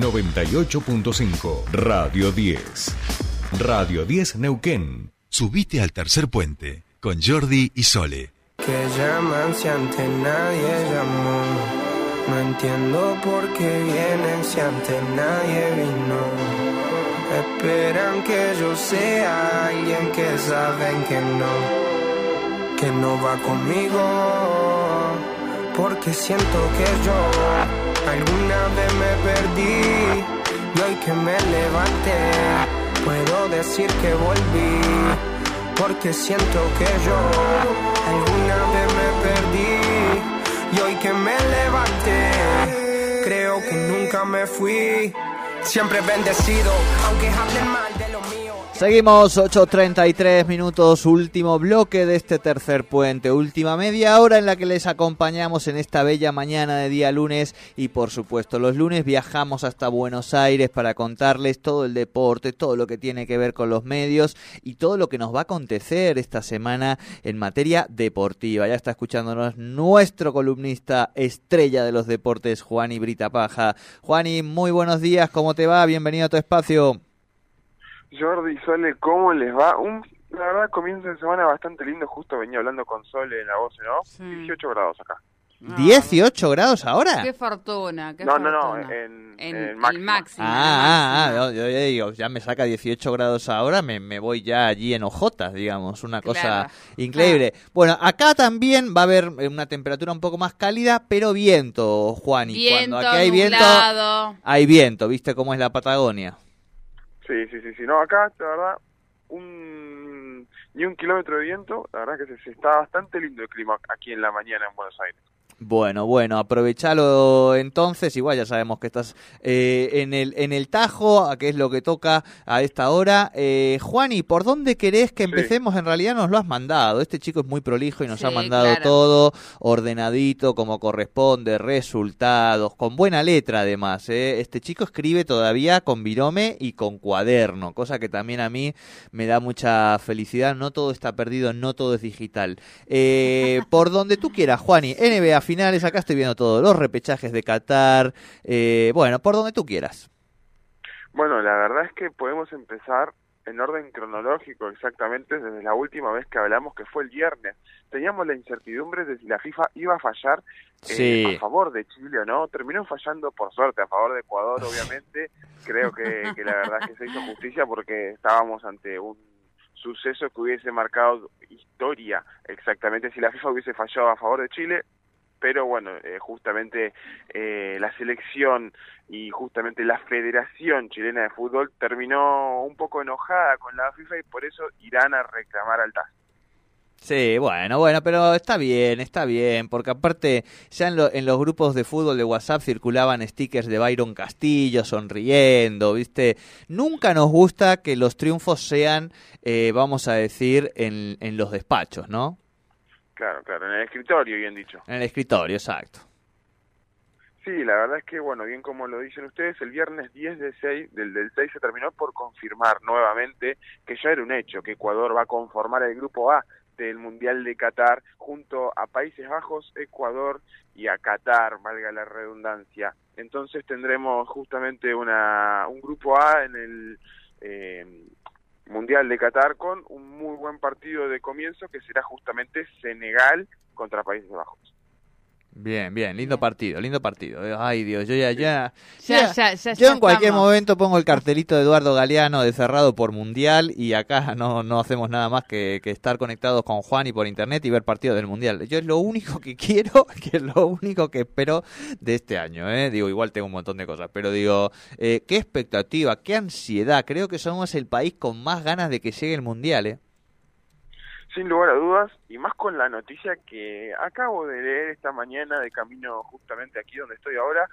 98.5 Radio 10. Radio 10 Neuquén. Subite al tercer puente con Jordi y Sole. Que llaman si antes nadie llamó. No entiendo por qué vienen si antes nadie vino. Esperan que yo sea alguien que saben que no, que no va conmigo. Porque siento que yo alguna vez me perdí y hoy que me levanté puedo decir que volví. Porque siento que yo alguna vez me perdí y hoy que me levanté creo que nunca me fui. Siempre bendecido, aunque hablen mal de lo mío. Seguimos 8.33 minutos, último bloque de este tercer puente, última media hora en la que les acompañamos en esta bella mañana de día lunes y por supuesto los lunes viajamos hasta Buenos Aires para contarles todo el deporte, todo lo que tiene que ver con los medios y todo lo que nos va a acontecer esta semana en materia deportiva. Ya está escuchándonos nuestro columnista estrella de los deportes, Juani Brita Paja. Juani, muy buenos días, ¿cómo te va? Bienvenido a tu espacio. Jordi, Sole, ¿cómo les va? Un, la verdad, comienzo de semana bastante lindo. Justo venía hablando con Sole en la voz, ¿no? Sí. 18 grados acá. No, ¿18 grados ahora? Qué fortuna, qué No, no, no, en- en, en el máximo. Ah, ah, ah, yo, yo digo, ya me saca 18 grados ahora, me, me voy ya allí en hojotas, digamos, una cosa Claro. increíble. Bueno, acá también va a haber una temperatura un poco más cálida, pero viento, Juan, y Viento, cuando aquí hay viento, nublado. hay viento, ¿viste cómo es la Patagonia? Sí, sí, sí, sí. No, acá, la verdad, un ni un kilómetro de viento. La verdad que se, se está bastante lindo el clima aquí en la mañana en Buenos Aires. Bueno, bueno, aprovechalo entonces, igual ya sabemos que estás eh, en, el, en el Tajo, a qué es lo que toca a esta hora. Eh, Juani, ¿por dónde querés que Sí. empecemos? En realidad nos lo has mandado, este chico es muy prolijo y nos ha mandado claro. todo ordenadito, como corresponde, resultados, con buena letra además. ¿eh? Este chico escribe todavía con virome y con cuaderno, cosa que también a mí me da mucha felicidad. No todo está perdido, no todo es digital. Eh, por donde tú quieras, Juani, NBA finales, acá estoy viendo todo, los repechajes de Qatar, eh, bueno, por donde tú quieras. Bueno, la verdad es que podemos empezar en orden cronológico exactamente desde la última vez que hablamos, que fue el viernes. Teníamos la incertidumbre de si la FIFA iba a fallar eh, Sí. a favor de Chile o no. Terminó fallando por suerte a favor de Ecuador, obviamente. Creo que, que la verdad es que se hizo justicia porque estábamos ante un suceso que hubiese marcado historia exactamente si la FIFA hubiese fallado a favor de Chile. Pero bueno, eh, justamente eh, la selección y justamente la Federación Chilena de Fútbol terminó un poco enojada con la FIFA y por eso irán a reclamar al TAS. Sí, bueno, bueno, pero está bien, está bien, porque aparte ya en, en los grupos de fútbol de WhatsApp circulaban stickers de Byron Castillo sonriendo, ¿viste? Nunca nos gusta que los triunfos sean, eh, vamos a decir, en, en los despachos, ¿no? Claro, claro, en el escritorio, bien dicho. En el escritorio, exacto. Sí, la verdad es que, bueno, bien como lo dicen ustedes, el viernes 10 de 6, del, del 6 se terminó por confirmar nuevamente que ya era un hecho, que Ecuador va a conformar el grupo A del Mundial de Qatar junto a Países Bajos, Ecuador y a Qatar, valga la redundancia. Entonces tendremos justamente una, un grupo A en el eh, Mundial de Qatar con un muy buen partido de comienzo que será justamente Senegal contra Países Bajos. Bien, bien, lindo partido, lindo partido. Ay, Dios, yo ya, ya, Ya, ya, ya, yo ya en cualquier estamos. momento pongo el cartelito de Eduardo Galeano de cerrado por Mundial y acá no, no hacemos nada más que, que estar conectados con Juan y por internet y ver partidos del Mundial. Yo es lo único que quiero, que es lo único que espero de este año. ¿eh? Digo, igual tengo un montón de cosas, pero digo, eh, qué expectativa, qué ansiedad. Creo que somos el país con más ganas de que llegue el Mundial. ¿eh? Sin lugar a dudas, y más con la noticia que acabo de leer esta mañana de camino justamente aquí donde estoy ahora,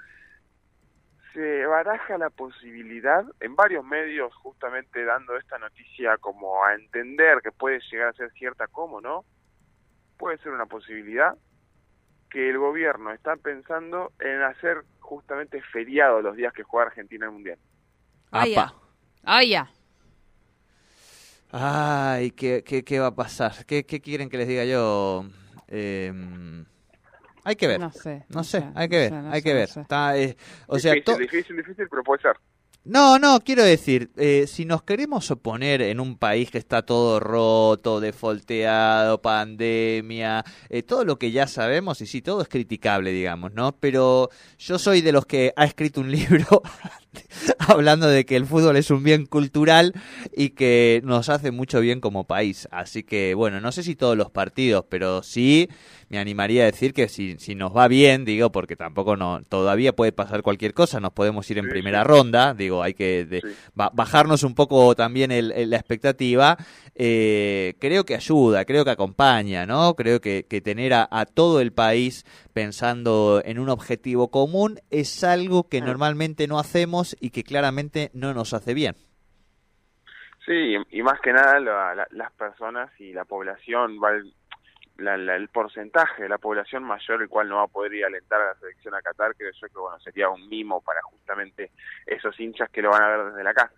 se baraja la posibilidad, en varios medios justamente dando esta noticia como a entender que puede llegar a ser cierta como, ¿no? Puede ser una posibilidad que el gobierno está pensando en hacer justamente feriado los días que juega Argentina el Mundial. Ay, ya. Apa. Ay, ya. Ay, ¿qué, qué, qué va a pasar? ¿Qué, qué quieren que les diga yo? Eh, Hay que ver. No sé. No sé, hay que ver, hay sé, que no ver. Está, eh, o sea, difícil, to- difícil, difícil, pero puede ser. No, no, quiero decir, eh, si nos queremos oponer en un país que está todo roto, defolteado, pandemia, eh, todo lo que ya sabemos, y sí, todo es criticable, digamos, ¿no? Pero yo soy de los que ha escrito un libro hablando de que el fútbol es un bien cultural y que nos hace mucho bien como país. Así que, bueno, no sé si todos los partidos, pero sí me animaría a decir que si, si nos va bien, digo, porque tampoco no, todavía puede pasar cualquier cosa, nos podemos ir en Sí, primera sí. ronda, digo, hay que de- Sí. bajarnos un poco también el- el- la expectativa, eh, creo que ayuda, creo que acompaña, ¿no? Creo que, que tener a, a todo el país pensando en un objetivo común es algo que normalmente no hacemos y que claramente no nos hace bien. Sí, y, más que nada la- la- las personas y la población, va la- la- el porcentaje de la población mayor el cual no va a poder ir a alentar a la selección a Qatar, creo yo que bueno sería un mimo para justamente esos hinchas que lo van a ver desde la casa.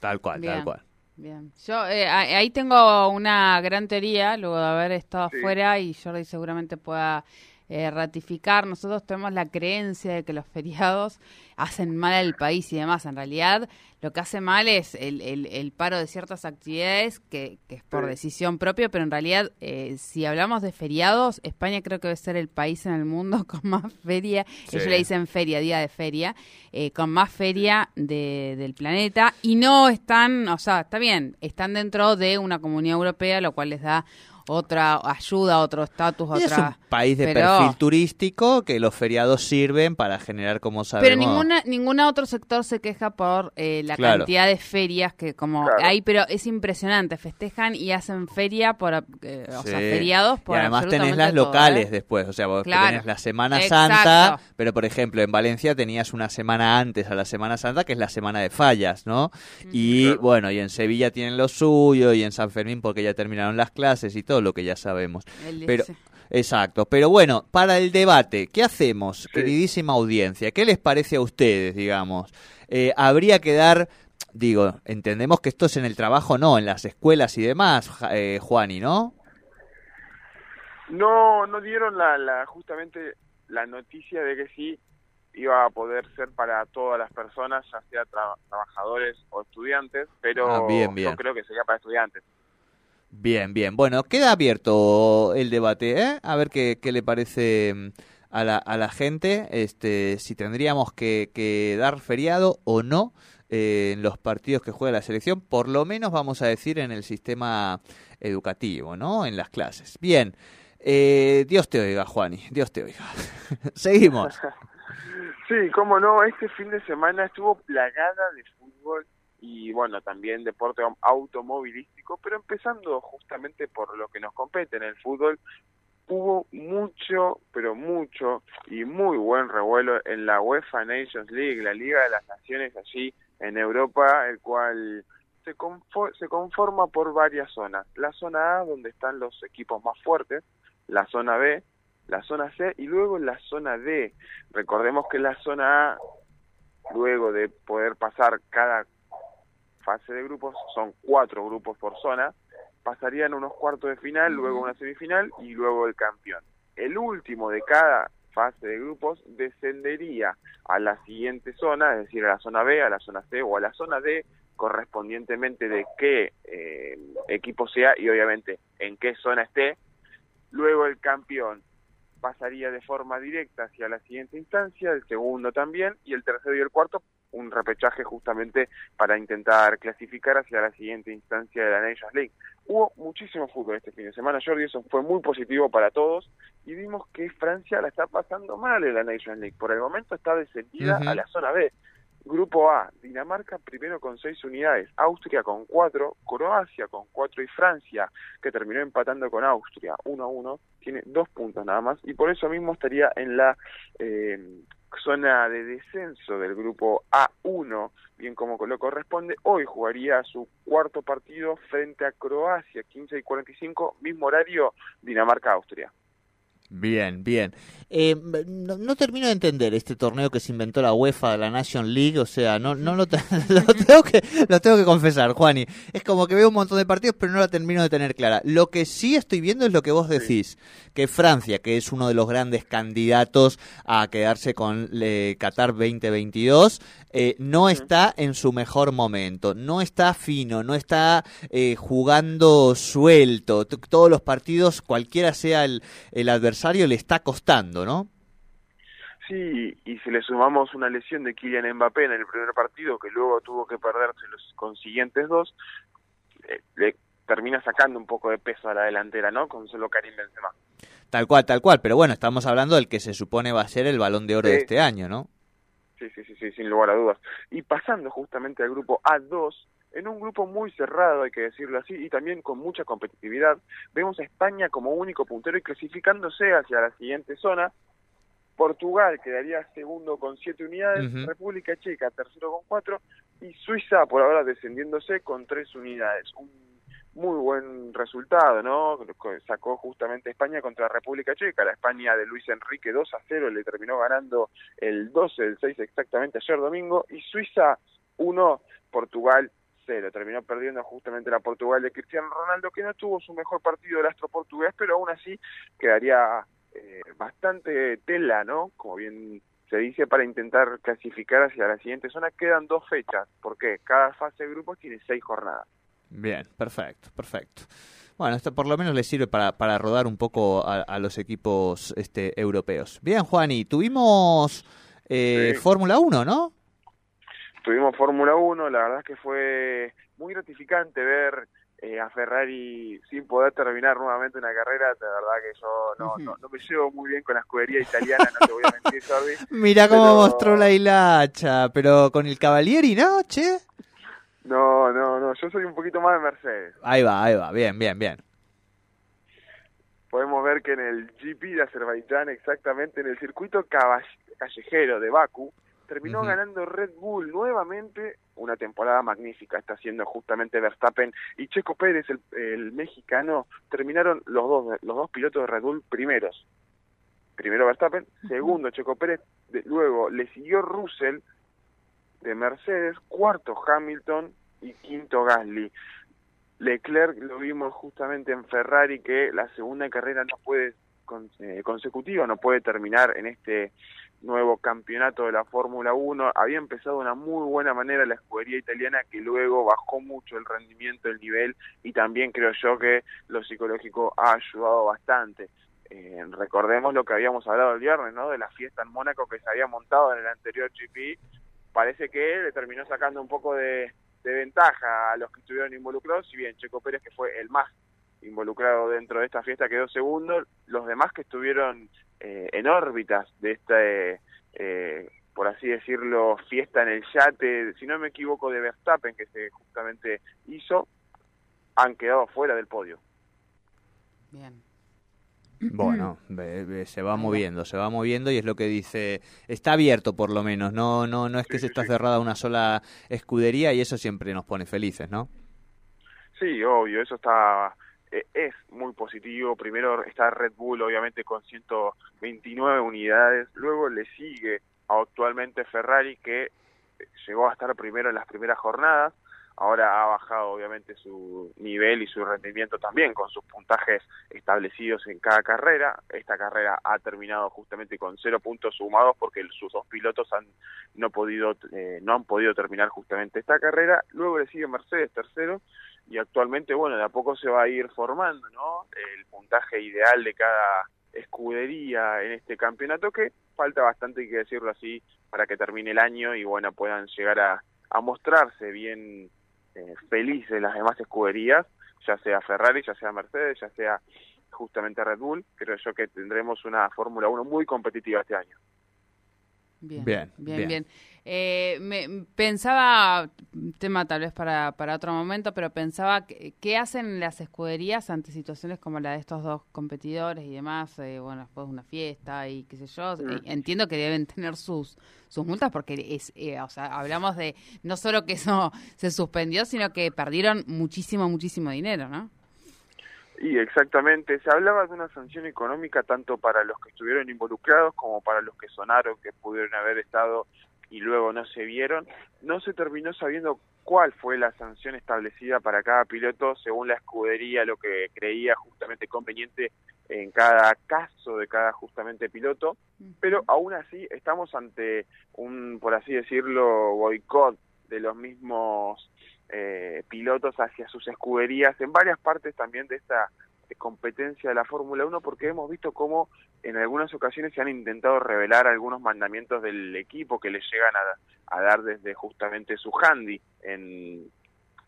Tal cual, tal cual. Bien. Yo eh, ahí tengo una gran teoría, luego de haber estado Sí. afuera y Jordi seguramente pueda eh, ratificar. Nosotros tenemos la creencia de que los feriados hacen mal al país y demás. En realidad, lo que hace mal es el, el- el paro de ciertas actividades que, que es por Sí. decisión propia, pero en realidad, eh, si hablamos de feriados, España creo que debe ser el país en el mundo con más feria. Sí. Ellos le dicen feria, día de feria, eh, con más feria de- del planeta. Y no están, o sea, está bien, están dentro de una comunidad europea, lo cual les da otra ayuda, otro estatus, Y es otra... un país de pero- perfil turístico que los feriados sirven para generar, como sabemos... Pero ninguna, ningún otro sector se queja por eh, la Claro. cantidad de ferias que como Claro. hay, pero es impresionante, festejan y hacen feria por, eh, o sea, feriados por y además tenés las todo, locales ¿eh? después, o sea, vos Claro. tenés la Semana Exacto. Santa, pero por ejemplo en Valencia tenías una semana antes a la Semana Santa que es la Semana de Fallas, ¿no? Y Claro. bueno, y en Sevilla tienen lo suyo y en San Fermín porque ya terminaron las clases y todo lo que ya sabemos. El- Pero. Exacto, pero bueno, para el debate, ¿qué hacemos, Sí. queridísima audiencia? ¿Qué les parece a ustedes, digamos? Eh, habría que dar, digo, entendemos que esto es en el trabajo, no, en las escuelas y demás, Ja- eh, Juani, ¿no? No, no dieron la, la justamente la noticia de que sí iba a poder ser para todas las personas, ya sea tra- trabajadores o estudiantes, pero Ah, bien, bien. yo creo que sería para estudiantes. Bien, bien. Bueno, queda abierto el debate, ¿eh? A ver qué, qué le parece mm, a la, a la gente, este, si tendríamos que, que dar feriado o no eh, en los partidos que juega la selección, por lo menos vamos a decir en el sistema educativo, ¿no? En las clases. Bien. Eh, Dios te oiga, Juani, Dios te oiga. Seguimos. Sí, cómo no, este fin de semana estuvo plagada de fútbol y bueno, también deporte automovilístico, pero empezando justamente por lo que nos compete en el fútbol, hubo mucho, pero mucho y muy buen revuelo en la UEFA Nations League, la Liga de las Naciones allí en Europa, el cual se, se conforma por varias zonas. La zona A, donde están los equipos más fuertes, la zona B, la zona C y luego la zona D. Recordemos que la zona A, luego de poder pasar cada fase de grupos, son cuatro grupos por zona, pasarían unos cuartos de final, luego una semifinal y luego el campeón. El último de cada fase de grupos descendería a la siguiente zona, es decir, a la zona B, a la zona C o a la zona D, correspondientemente de qué eh, equipo sea y obviamente en qué zona esté. Luego el campeón pasaría de forma directa hacia la siguiente instancia, el segundo también, y el tercero y el cuarto un repechaje justamente para intentar clasificar hacia la siguiente instancia de la Nations League. Hubo muchísimo fútbol este fin de semana, Jordi, eso fue muy positivo para todos y vimos que Francia la está pasando mal en la Nations League. Por el momento está descendida a la zona B. Grupo A, Dinamarca primero con seis unidades, Austria con cuatro, Croacia con cuatro y Francia, que terminó empatando con Austria 1 a 1, tiene dos puntos nada más y por eso mismo estaría en la eh, zona de descenso del grupo A1, bien como lo corresponde. Hoy jugaría su cuarto partido frente a Croacia, 15 y 45, mismo horario, Dinamarca-Austria. Bien, bien. Eh, no, no, termino de entender este torneo que se inventó la UEFA, la Nation League, o sea, no, no lo, lo, tengo que, lo tengo que confesar, Juani. Es como que veo un montón de partidos, pero no la termino de tener clara. Lo que sí estoy viendo es lo que vos decís, que Francia, que es uno de los grandes candidatos a quedarse con eh, Qatar 2022, eh, no está en su mejor momento, no está fino, no está eh, jugando suelto. Todos los partidos, cualquiera sea el, el adversario, le está costando, ¿no? Sí, y si le sumamos una lesión de Kylian Mbappé en el primer partido, que luego tuvo que perderse los consiguientes dos, eh, le termina sacando un poco de peso a la delantera, ¿no? Con solo Karim Benzema. Tal cual, tal cual, pero bueno, estamos hablando del que se supone va a ser el balón de oro Sí. de este año, ¿no? Sí, sí, sí, sí, sin lugar a dudas. Y pasando justamente al grupo A2, en un grupo muy cerrado, hay que decirlo así, y también con mucha competitividad, vemos a España como único puntero y clasificándose hacia la siguiente zona. Portugal quedaría segundo con siete unidades. República Checa tercero con cuatro y Suiza por ahora descendiéndose con tres unidades. Un muy buen resultado, ¿no? Sacó justamente España contra República Checa, la España de Luis Enrique 2 a 0, le terminó ganando el 12, el 6 exactamente ayer domingo, y Suiza 1, Portugal 0. Terminó perdiendo justamente la Portugal de Cristiano Ronaldo, que no tuvo su mejor partido el astro portugués, pero aún así quedaría eh, bastante tela, ¿no? Como bien se dice, para intentar clasificar hacia la siguiente zona. Quedan dos fechas, porque cada fase de grupos tiene seis jornadas. Bien, perfecto, perfecto. Bueno, esto por lo menos le sirve para, para rodar un poco a, a los equipos este, europeos. Bien, Juani, tuvimos eh, Sí. Fórmula 1, ¿no? Tuvimos Fórmula 1, la verdad es que fue muy gratificante ver eh, a Ferrari sin poder terminar nuevamente una carrera, de verdad que yo no, no, no me llevo muy bien con la escudería italiana, no te voy a mentir, Jordi. Mira cómo Pero- mostró la hilacha, pero con el Cavalieri, ¿no, che? No, no, no, yo soy un poquito más de Mercedes. Ahí va, ahí va, bien, bien, bien. Podemos ver que en el GP de Azerbaiyán, exactamente en el circuito callejero de Baku, terminó ganando Red Bull nuevamente una temporada magnífica. Está haciendo justamente Verstappen y Checo Pérez, el, el mexicano, terminaron los dos, los dos pilotos de Red Bull primeros. Primero Verstappen, segundo Checo Pérez, de- luego le siguió Russell de Mercedes, cuarto Hamilton y quinto Gasly. Leclerc lo vimos justamente en Ferrari que la segunda carrera no puede con- eh, consecutiva, no puede terminar en este nuevo campeonato de la Fórmula 1. Había empezado de una muy buena manera la escudería italiana que luego bajó mucho el rendimiento, el nivel y también creo yo que lo psicológico ha ayudado bastante. Eh, recordemos lo que habíamos hablado el viernes, ¿no? De la fiesta en Mónaco que se había montado en el anterior GP. Parece que le terminó sacando un poco de, de ventaja a los que estuvieron involucrados, si bien Checo Pérez, que fue el más involucrado dentro de esta fiesta, quedó segundo, los demás que estuvieron eh, en órbitas de esta, eh, eh, por así decirlo, fiesta en el yate, si no me equivoco, de Verstappen, que se justamente hizo, han quedado fuera del podio. Bien. Bueno, se va moviendo, se va moviendo y es lo que dice, está abierto por lo menos, no no no es que Sí, se está sí. cerrada una sola escudería y eso siempre nos pone felices, ¿no? Sí, obvio, eso está es muy positivo. Primero está Red Bull, obviamente, con 129 unidades. Luego le sigue actualmente Ferrari, que eh, llegó a estar primero en las primeras jornadas. Ahora ha bajado, obviamente, su nivel y su rendimiento también con sus puntajes establecidos en cada carrera. Esta carrera ha terminado justamente con cero puntos sumados porque sus dos pilotos han no podido eh, no han podido terminar justamente esta carrera. Luego le sigue Mercedes tercero y actualmente, bueno, de a poco se va a ir formando, ¿no? El puntaje ideal de cada escudería en este campeonato que falta bastante, hay que decirlo así, para que termine el año y, bueno, puedan llegar a, a mostrarse bien eh, felices las demás escuderías, ya sea Ferrari, ya sea Mercedes, ya sea justamente Red Bull. Creo yo que tendremos una Fórmula 1 muy competitiva este año. Bien, Bien, bien, bien. Eh, me, pensaba, tema tal vez para, para otro momento, pero pensaba, que- ¿qué hacen las escuderías ante situaciones como la de estos dos competidores y demás? Eh, bueno, después de una fiesta y qué sé yo. Mm. Eh, entiendo que deben tener sus sus multas porque es, eh, o sea, hablamos de no solo que eso se suspendió, sino que perdieron muchísimo, muchísimo dinero, ¿no? Y exactamente, se hablaba de una sanción económica tanto para los que estuvieron involucrados como para los que sonaron que pudieron haber estado y luego no se vieron. No se terminó sabiendo cuál fue la sanción establecida para cada piloto según la escudería, lo que creía justamente conveniente en cada caso de cada justamente piloto, pero aún así estamos ante un, por así decirlo, boicot de los mismos eh, pilotos hacia sus escuderías en varias partes también de esta competencia de la Fórmula 1 porque hemos visto cómo en algunas ocasiones se han intentado revelar algunos mandamientos del equipo que les llegan a, a dar desde justamente su handy. En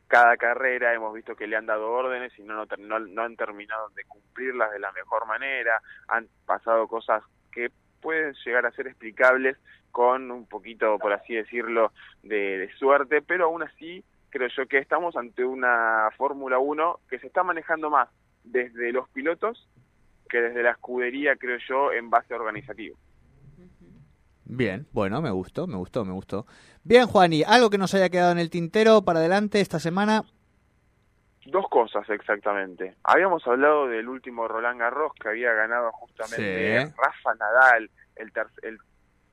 cada carrera hemos visto que le han dado órdenes y no, no, no han terminado de cumplirlas de la mejor manera, han pasado cosas que pueden llegar a ser explicables con un poquito, por así decirlo, de, de suerte, pero aún así creo yo que estamos ante una Fórmula 1 que se está manejando más desde los pilotos que desde la escudería, creo yo, en base organizativo. Bien, bueno, me gustó, me gustó, me gustó. Bien, Juani, ¿algo que nos haya quedado en el tintero para adelante esta semana? Dos cosas exactamente. Habíamos hablado del último Roland Garros que había ganado justamente Sí. Rafa Nadal, el, ter el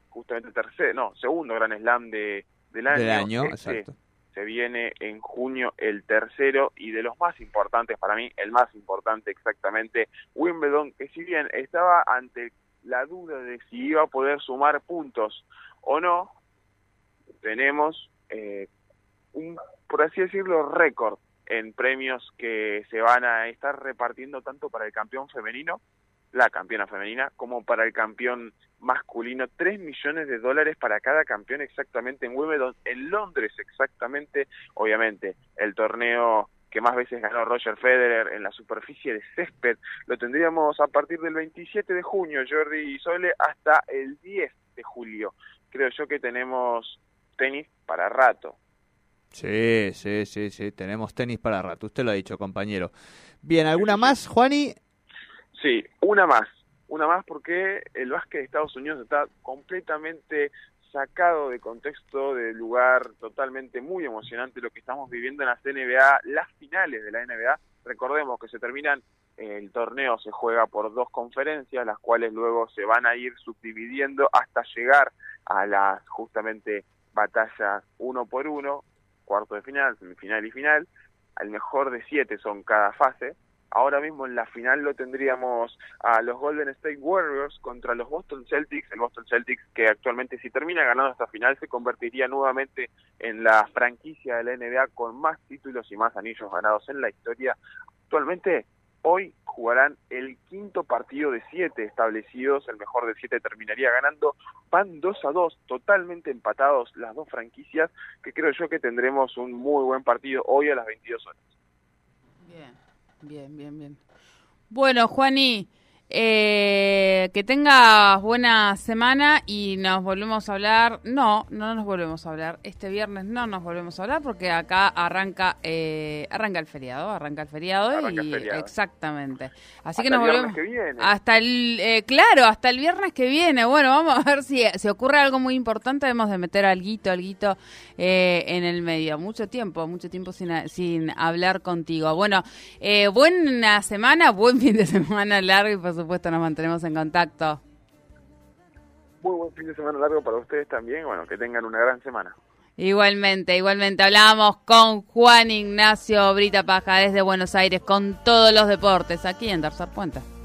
justamente tercer, no, segundo Gran Slam de, del año. Del año, Este exacto. Se viene en junio el tercero y de los más importantes para mí, el más importante exactamente, Wimbledon, que si bien estaba ante la duda de si iba a poder sumar puntos o no, tenemos eh, un, por así decirlo, récord en premios que se van a estar repartiendo tanto para el campeón femenino, la campeona femenina, como para el campeón masculino. 3 millones de dólares para cada campeón exactamente en Wimbledon, en Londres exactamente, obviamente, el torneo que más veces ganó Roger Federer en la superficie de césped, lo tendríamos a partir del 27 de junio, Jordi y Sole, hasta el 10 de julio. Creo yo que tenemos tenis para rato. Sí, sí, sí, sí, tenemos tenis para rato, usted lo ha dicho, compañero. Bien, ¿alguna más, Juani? Sí, una más, una más porque el básquet de Estados Unidos está completamente sacado de contexto, de lugar totalmente muy emocionante lo que estamos viviendo en las NBA, las finales de la NBA. Recordemos que se terminan, el torneo se juega por dos conferencias, las cuales luego se van a ir subdividiendo hasta llegar a las justamente batallas uno por uno, cuarto de final, semifinal y final. Al mejor de siete son cada fase. Ahora mismo en la final lo tendríamos a los Golden State Warriors contra los Boston Celtics. El Boston Celtics que actualmente si termina ganando esta final se convertiría nuevamente en la franquicia de la NBA con más títulos y más anillos ganados en la historia. Actualmente hoy jugarán el quinto partido de siete establecidos, el mejor de siete terminaría ganando, van 2 a 2, totalmente empatados las dos franquicias, que creo yo que tendremos un muy buen partido hoy a las 22 horas. Bien, bien, bien, bien. Bueno, Juani, eh, que tengas buena semana y nos volvemos a hablar. No, no nos volvemos a hablar. Este viernes no nos volvemos a hablar porque acá arranca eh, arranca el feriado, arranca el feriado Arranca y el feriado. exactamente. Así Hasta que nos el volvemos viernes que viene. hasta el eh, claro, hasta el viernes que viene. Bueno, vamos a ver si se ocurre algo muy importante. Debemos de meter alguito, alguito eh, en el medio. Mucho tiempo, mucho tiempo sin, sin hablar contigo. Bueno, eh, buena semana, buen fin de semana largo y por supuesto nos mantenemos en contacto. Muy buen fin de semana largo para ustedes también, bueno, que tengan una gran semana. Igualmente, igualmente hablábamos con Juan Ignacio Brita Paja desde Buenos Aires con todos los deportes aquí en Tercer Puente.